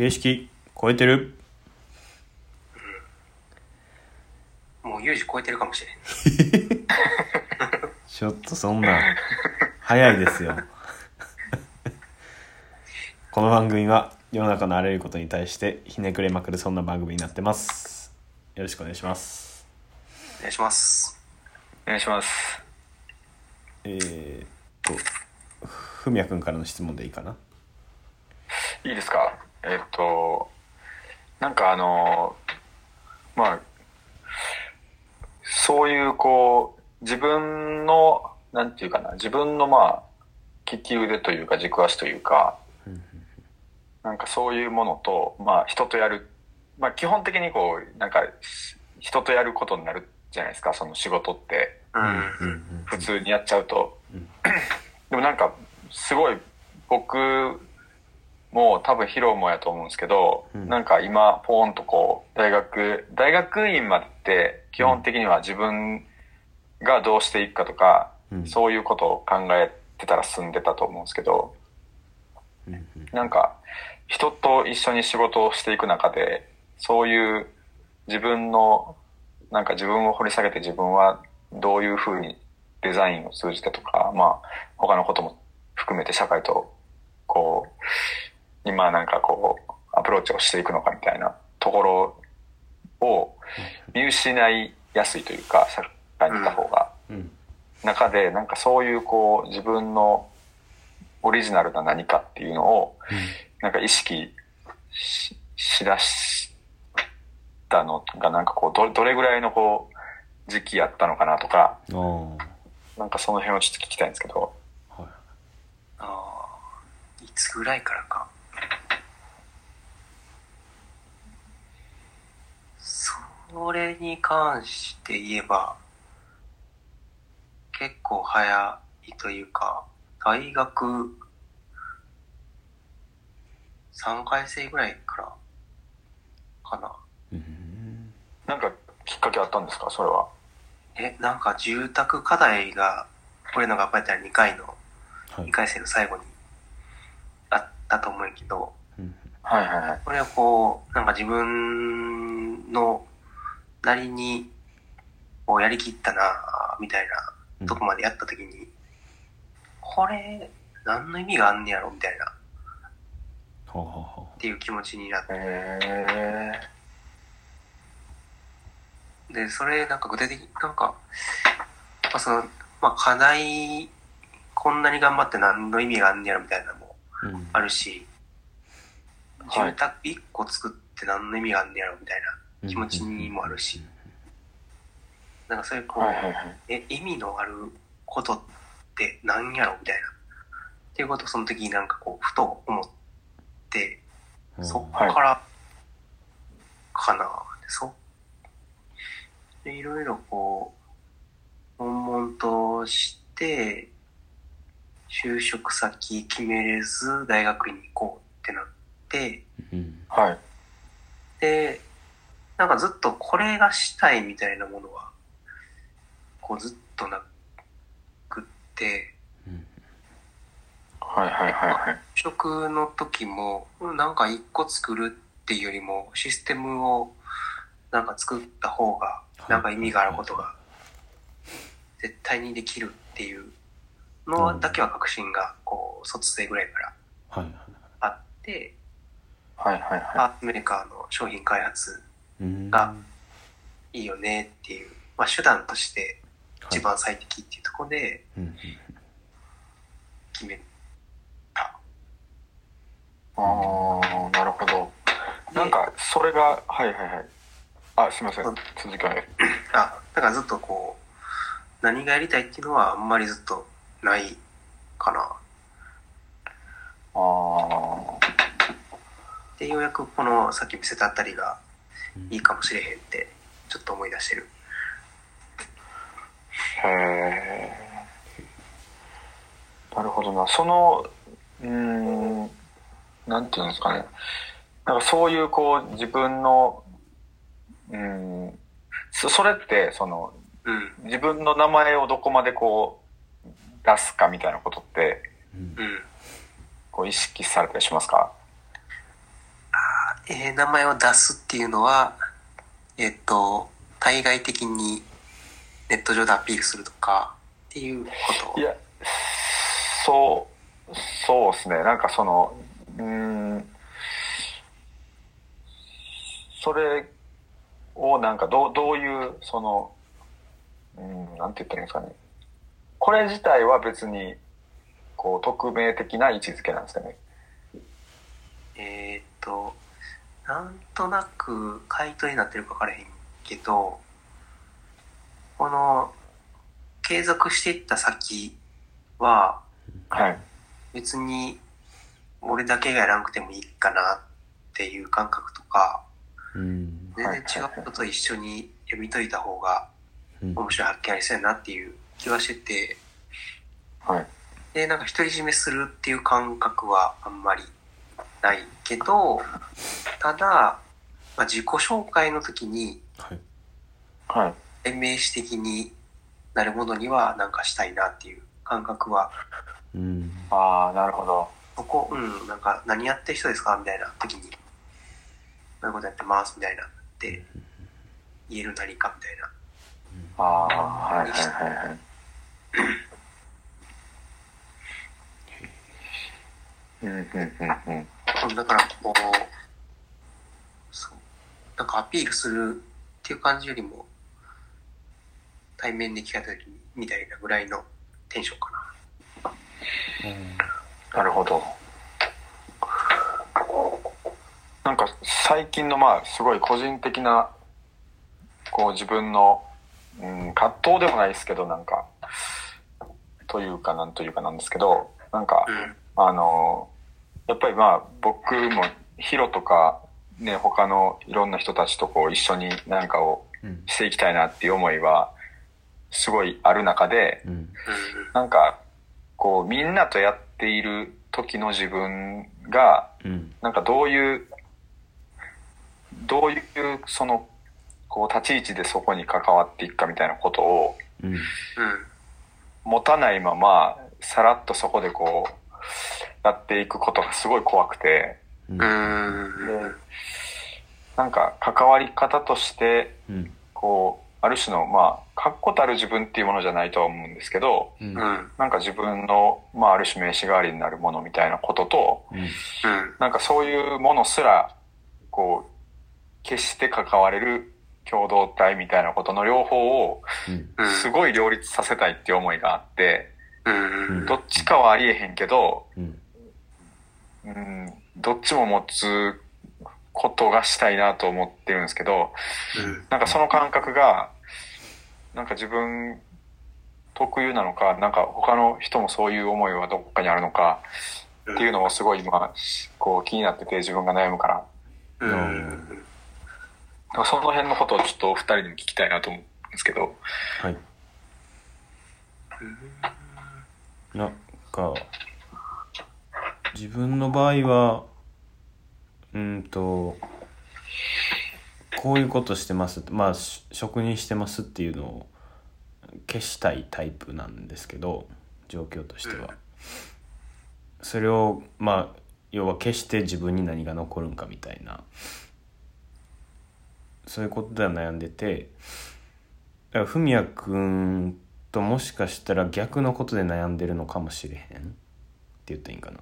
形式超えてる？もう有事超えてるかもしれん。ちょっとそんな、早いですよ。この番組は世の中のあらゆることに対してひねくれまくるそんな番組になってます。よろしくお願いします。お願いします。お願いします。えー、っと、ふみやくんからの質問でいいかな？いいですか？えっと、なんかあの、まあ、そういうこう、自分の、なんていうかな、自分のまあ、利き腕というか軸足というか、なんかそういうものと、まあ人とやる、まあ基本的にこう、なんか人とやることになるじゃないですか、その仕事って。普通にやっちゃうと。うん。でもなんか、すごい、僕も多分ヒロもやと思うんですけど、うん。なんか今、ポーンとこう、大学、大学院までって、基本的には自分がどうしていくかとか、うん。そういうことを考えてたら進んでたと思うんですけど、うんうん。なんか、人と一緒に仕事をしていく中で、そういう自分の、なんか自分を掘り下げて自分はどういうふうにデザインを通じてとか、まあ、他のことも含めて社会と、こう、今なんかこう、アプローチをしていくのかみたいなところを見失いやすいというか、社会にいた方が。うん中で、なんかそういうこう、自分のオリジナルな何かっていうのを、なんか意識ししだしたのが、なんかこう、どどれぐらいのこう、時期やったのかなとか、なんかその辺をちょっと聞きたいんですけど。はいああ、いつぐらいからか。それに関して言えば、結構早いというか、大学3回生ぐらいからかな。うんなんかきっかけあったんですか？それは。え、なんか住宅課題が、俺の学校やったら2回の、はい2回生の最後にあったと思うけど、うんはいはいはい。これはこう、なんか自分のなりに、こうやりきったな、みたいなとこまでやったときに、これ、何の意味があんねやろ、みたいな、っほうほう。ほていう気持ちになって、へで、それ、なんか具体的になんか、まあその、まあ課題、こんなに頑張って何の意味があんねやろ、みたいなのもううん。あるし、はい住宅1個作って何の意味があんねやろ、みたいな気持ちにもあるし、なんかそういうこう、はいはいはい。え、意味のあることって何やろみたいな。っていうことをその時になんかこう、ふと思って、うんそっから、かな。でそで、いろいろこう、悶々として、就職先決めれず、大学に行こうってなって、うんはい。で、なんかずっとこれがしたいみたいなものは、こうずっとなくって、うんはいはいはいはい。職の時も、なんか一個作るっていうよりも、システムをなんか作った方が、なんか意味があることが、絶対にできるっていうのだけは確信が、こう、卒生ぐらいからあって、はいはいはい。メーカーの商品開発うんがいいよねっていう、まあ手段として一番最適っていうところでうん決めた。ああ、なるほど。なんか、それが、はいはいはい。あ、すみませんうん。続きはね。あ、だからずっとこう、何がやりたいっていうのはあんまりずっとないかな。ああ。で、ようやくこのさっき見せたあたりがうんいいかもしれへんって、ちょっと思い出してる。へえ。なるほどな。その、うーん、なんていうんですかね。なんかそういうこう自分の、うん、そそれって、その、うん、自分の名前をどこまでこう出すかみたいなことって、うんうん。こう意識されたりしますか？あえー名前を出すっていうのは、えっと、対外的にネット上でアピールするとかっていうこと？いや、そう、そうですね。なんかその、うーん、それをなんかどう、どういう、その、うん、なんて言ったらいいんですかね。これ自体は別に、こう、匿名的な位置づけなんですかね。えーっと、なんとなく回答になってるか分からへんけど、この、継続していった先は、はい。別に俺だけがやらなくてもいいかなっていう感覚とか、うん全然違うことを一緒に読み解いた方がうん面白い発見ありそうやなっていう気はしてて、はい。で、なんか独り占めするっていう感覚はあんまりないけど、ただ、まあ、自己紹介の時にはいはい。代名詞的になるものにはなんかしたいなっていう感覚は、うんああ、なるほど。そこ、うん、なんか何やってる人ですかみたいな時に、こういうことやってますみたいなって言える何かみたいな。ああ、はいはいはいはい。うんうんうんうん。うんだからこう、なんかアピールするっていう感じよりも、対面で聞かれた時にみたいなぐらいのテンションかな。なるほど。なんか最近のまあすごい個人的なこう自分の、うん、葛藤でもないですけどなんかというかなんというかなんですけどなんかうん。あのやっぱりまあ僕もヒロとかね他のいろんな人たちとこう一緒に何かをうん。していきたいなっていう思いはすごいある中でうん。なんかこうみんなとやっている時の自分がうん。なんかどういうどういうそのこう立ち位置でそこに関わっていくかみたいなことをうん。うん。持たないままさらっとそこでこうやっていくことがすごい怖くてうんうん。でなんか関わり方としてうんこうある種のまあ確固たる自分っていうものじゃないとは思うんですけどうんうん。なんか自分の、まあ、ある種名刺代わりになるものみたいなこととうんうん。なんかそういうものすらこう決して関われる共同体みたいなことの両方を。すごい両立させたいっていう思いがあってうん。どっちかはありえへんけどうんうん、どっちも持つことがしたいなと思ってるんですけど、うん。なんかその感覚が、なんか自分特有なのか、なんか他の人もそういう思いはどっかにあるのかっていうのをすごい今、こう気になってて自分が悩むから。うん。その辺のことをちょっとお二人にも聞きたいなと思うんですけど。はいなんか自分の場合はうんとこういうことしてます。まあ職人してますっていうのを消したいタイプなんですけど状況としては。それをまあ要は消して自分に何が残るんかみたいな。そういうことでは悩んでてだから文也君ともしかしたら逆のことで悩んでるのかもしれへんって言っていいんかな。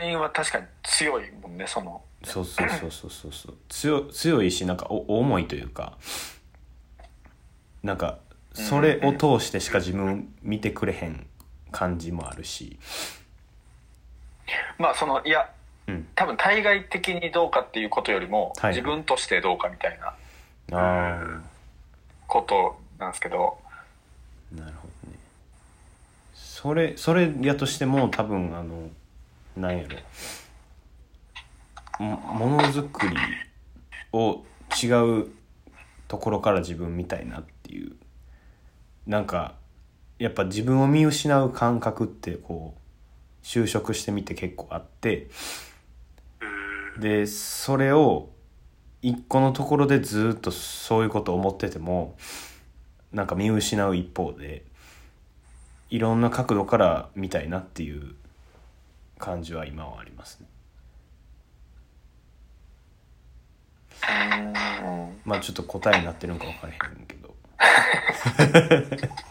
人は確かに強いもんね、その。そうそうそうそうそう。そう強強いしなんかお重いというか。なんかそれを通してしか自分見てくれへん感じもあるし。まあその、いや、うん。多分対外的にどうかっていうことよりも、はい。自分としてどうかみたいなあことなんですけど、あなるほどね。それそれやとしても多分あのなんやろ。もものづくりを違うところから自分みたいなっていう。なんかやっぱ自分を見失う感覚ってこう就職してみて結構あって。でそれを一個のところでずっとそういうことを思っててもなんか見失う一方でいろんな角度から見たいなっていう感じは今はありますね。まあちょっと答えになってるのか分からへんけど。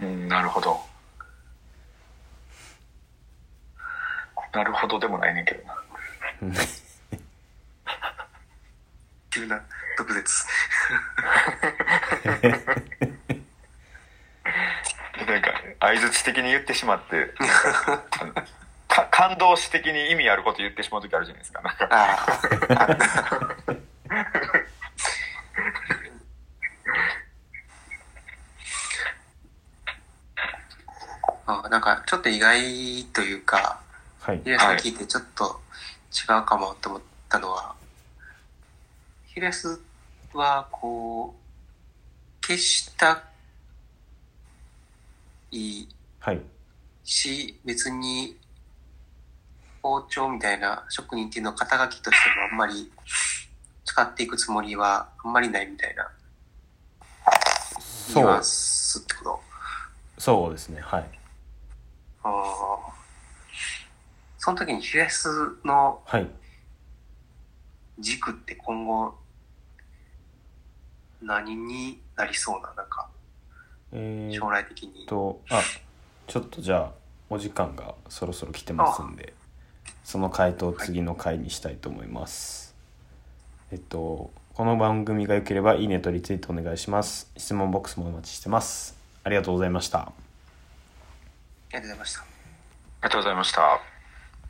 うん、なるほど。なるほどでもないねんけどな。的に言ってしまって、感動詞的に意味あること言ってしまう時あるじゃないですか。なんか ああ。あなんかちょっと意外というか、はいヒレス聞いてちょっと違うかもと思ったのは、ヒレスはこう、決したいはい。し、別に包丁みたいな職人っていうのを肩書きとしてもあんまり使っていくつもりはあんまりないみたいなそう。スってこと？そうですね。はい。あー。その時にヒレスのはい。軸って今後何になりそうな、なんかえー、将来的に。とあちょっとじゃあお時間がそろそろ来てますんでその回答を次の回にしたいと思います、えっとこの番組が良ければいいねとリツイートお願いします質問ボックスもお待ちしてますありがとうございましたありがとうございました。ありがとうございました。